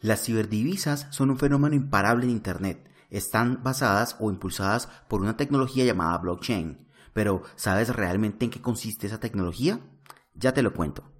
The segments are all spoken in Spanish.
Las ciberdivisas son un fenómeno imparable en Internet. Están basadas o impulsadas por una tecnología llamada blockchain. Pero, ¿sabes realmente en qué consiste esa tecnología? Ya te lo cuento.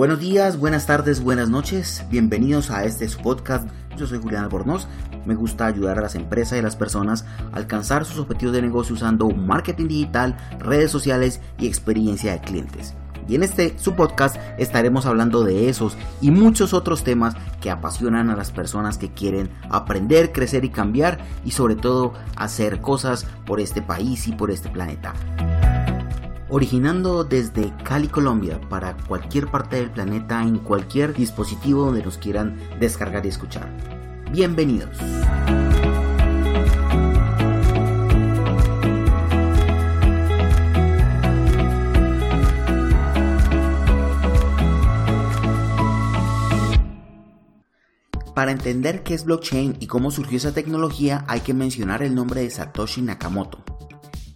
Buenos días, buenas tardes, buenas noches. Bienvenidos a este podcast. Yo soy Julián Albornoz. Me gusta ayudar a las empresas y a las personas a alcanzar sus objetivos de negocio usando marketing digital, redes sociales y experiencia de clientes. Y en este su podcast estaremos hablando de esos y muchos otros temas que apasionan a las personas que quieren aprender, crecer y cambiar y sobre todo hacer cosas por este país y por este planeta originando desde Cali, Colombia, para cualquier parte del planeta en cualquier dispositivo donde nos quieran descargar y escuchar. Bienvenidos. Para entender qué es blockchain y cómo surgió esa tecnología hay que mencionar el nombre de Satoshi Nakamoto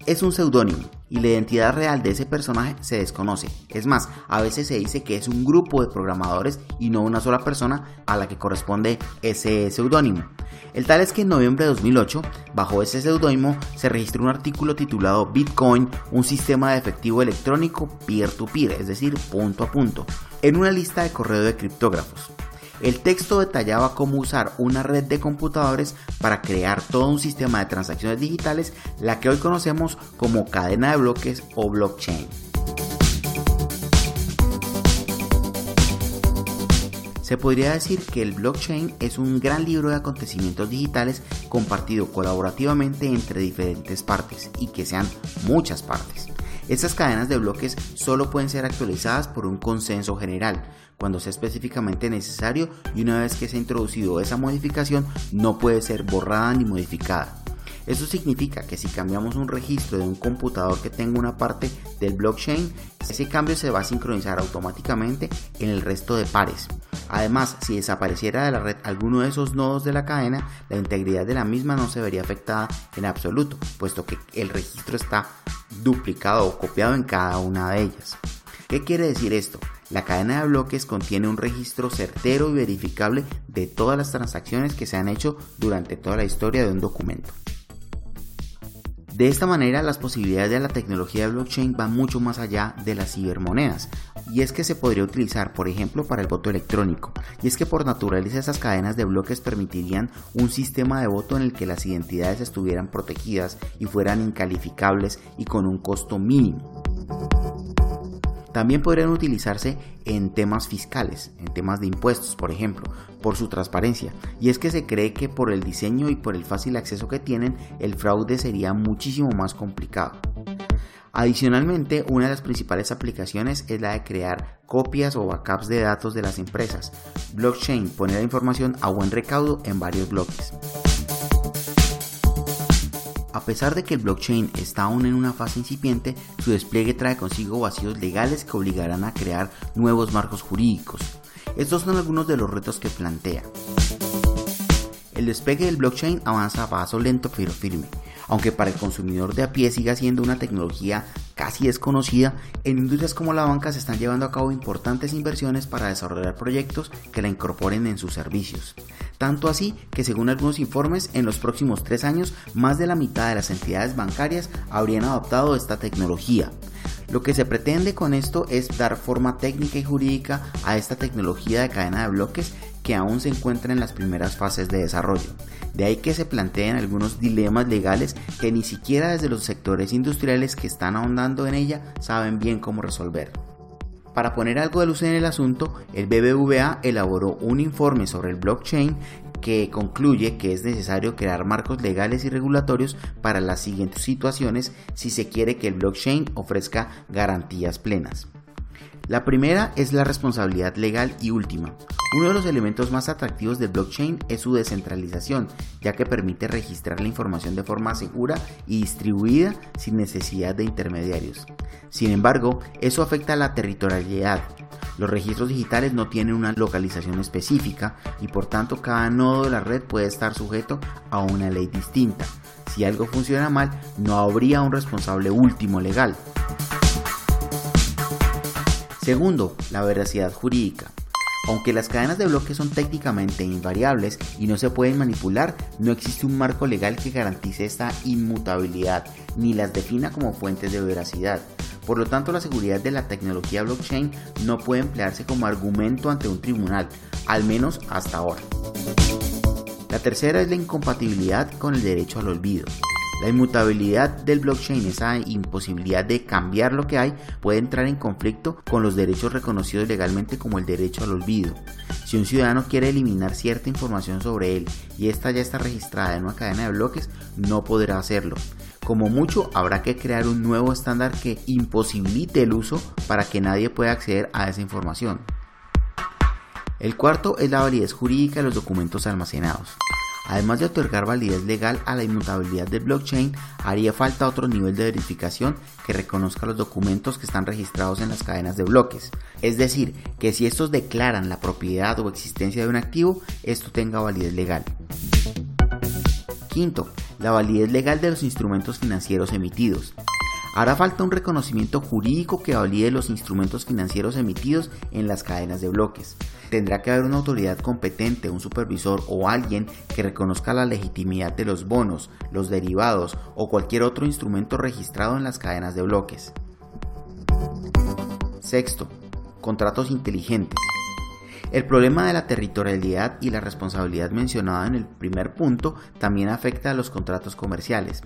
es un seudónimo y la identidad real de ese personaje se desconoce. Es más, a veces se dice que es un grupo de programadores y no una sola persona a la que corresponde ese seudónimo. El tal es que en noviembre de 2008, bajo ese seudónimo, se registró un artículo titulado Bitcoin, un sistema de efectivo electrónico peer-to-peer, -peer, es decir, punto a punto, en una lista de correo de criptógrafos. El texto detallaba cómo usar una red de computadores para crear todo un sistema de transacciones digitales, la que hoy conocemos como cadena de bloques o blockchain. Se podría decir que el blockchain es un gran libro de acontecimientos digitales compartido colaborativamente entre diferentes partes y que sean muchas partes. Estas cadenas de bloques solo pueden ser actualizadas por un consenso general, cuando sea específicamente necesario y una vez que se ha introducido esa modificación no puede ser borrada ni modificada. Eso significa que si cambiamos un registro de un computador que tenga una parte del blockchain, ese cambio se va a sincronizar automáticamente en el resto de pares. Además, si desapareciera de la red alguno de esos nodos de la cadena, la integridad de la misma no se vería afectada en absoluto, puesto que el registro está duplicado o copiado en cada una de ellas. ¿Qué quiere decir esto? La cadena de bloques contiene un registro certero y verificable de todas las transacciones que se han hecho durante toda la historia de un documento. De esta manera, las posibilidades de la tecnología de blockchain van mucho más allá de las cibermonedas, y es que se podría utilizar, por ejemplo, para el voto electrónico, y es que por naturaleza esas cadenas de bloques permitirían un sistema de voto en el que las identidades estuvieran protegidas y fueran incalificables y con un costo mínimo. También podrían utilizarse en temas fiscales, en temas de impuestos, por ejemplo, por su transparencia. Y es que se cree que por el diseño y por el fácil acceso que tienen, el fraude sería muchísimo más complicado. Adicionalmente, una de las principales aplicaciones es la de crear copias o backups de datos de las empresas. Blockchain pone la información a buen recaudo en varios bloques. A pesar de que el blockchain está aún en una fase incipiente, su despliegue trae consigo vacíos legales que obligarán a crear nuevos marcos jurídicos. Estos son algunos de los retos que plantea. El despegue del blockchain avanza a paso lento pero firme. Aunque para el consumidor de a pie siga siendo una tecnología casi desconocida, en industrias como la banca se están llevando a cabo importantes inversiones para desarrollar proyectos que la incorporen en sus servicios. Tanto así que según algunos informes, en los próximos tres años, más de la mitad de las entidades bancarias habrían adoptado esta tecnología. Lo que se pretende con esto es dar forma técnica y jurídica a esta tecnología de cadena de bloques que aún se encuentra en las primeras fases de desarrollo. De ahí que se planteen algunos dilemas legales que ni siquiera desde los sectores industriales que están ahondando en ella saben bien cómo resolver. Para poner algo de luz en el asunto, el BBVA elaboró un informe sobre el blockchain que concluye que es necesario crear marcos legales y regulatorios para las siguientes situaciones si se quiere que el blockchain ofrezca garantías plenas. La primera es la responsabilidad legal y última. Uno de los elementos más atractivos del blockchain es su descentralización, ya que permite registrar la información de forma segura y distribuida sin necesidad de intermediarios. Sin embargo, eso afecta a la territorialidad. Los registros digitales no tienen una localización específica y por tanto cada nodo de la red puede estar sujeto a una ley distinta. Si algo funciona mal, no habría un responsable último legal. Segundo, la veracidad jurídica. Aunque las cadenas de bloques son técnicamente invariables y no se pueden manipular, no existe un marco legal que garantice esta inmutabilidad ni las defina como fuentes de veracidad. Por lo tanto, la seguridad de la tecnología blockchain no puede emplearse como argumento ante un tribunal, al menos hasta ahora. La tercera es la incompatibilidad con el derecho al olvido. La inmutabilidad del blockchain, esa imposibilidad de cambiar lo que hay, puede entrar en conflicto con los derechos reconocidos legalmente como el derecho al olvido. Si un ciudadano quiere eliminar cierta información sobre él y esta ya está registrada en una cadena de bloques, no podrá hacerlo. Como mucho, habrá que crear un nuevo estándar que imposibilite el uso para que nadie pueda acceder a esa información. El cuarto es la validez jurídica de los documentos almacenados. Además de otorgar validez legal a la inmutabilidad del blockchain, haría falta otro nivel de verificación que reconozca los documentos que están registrados en las cadenas de bloques. Es decir, que si estos declaran la propiedad o existencia de un activo, esto tenga validez legal. Quinto, la validez legal de los instrumentos financieros emitidos. Hará falta un reconocimiento jurídico que valide los instrumentos financieros emitidos en las cadenas de bloques. Tendrá que haber una autoridad competente, un supervisor o alguien que reconozca la legitimidad de los bonos, los derivados o cualquier otro instrumento registrado en las cadenas de bloques. Sexto, contratos inteligentes. El problema de la territorialidad y la responsabilidad mencionada en el primer punto también afecta a los contratos comerciales.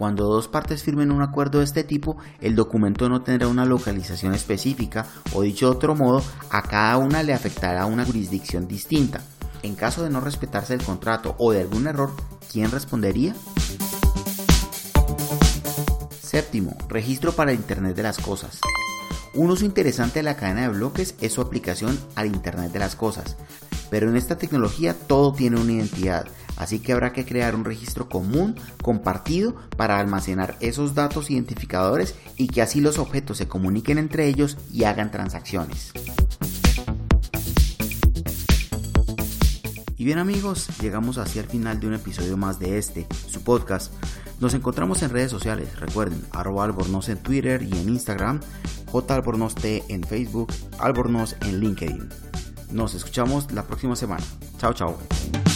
Cuando dos partes firmen un acuerdo de este tipo, el documento no tendrá una localización específica o dicho de otro modo, a cada una le afectará una jurisdicción distinta. En caso de no respetarse el contrato o de algún error, ¿quién respondería? Séptimo, registro para el Internet de las Cosas. Un uso interesante de la cadena de bloques es su aplicación al Internet de las Cosas, pero en esta tecnología todo tiene una identidad, así que habrá que crear un registro común, compartido, para almacenar esos datos identificadores y que así los objetos se comuniquen entre ellos y hagan transacciones. Y bien amigos, llegamos hacia el final de un episodio más de este, su podcast. Nos encontramos en redes sociales, recuerden, arroba albornoz en Twitter y en Instagram, J Albornoz T en Facebook, Albornoz en LinkedIn. Nos escuchamos la próxima semana. Chao, chao.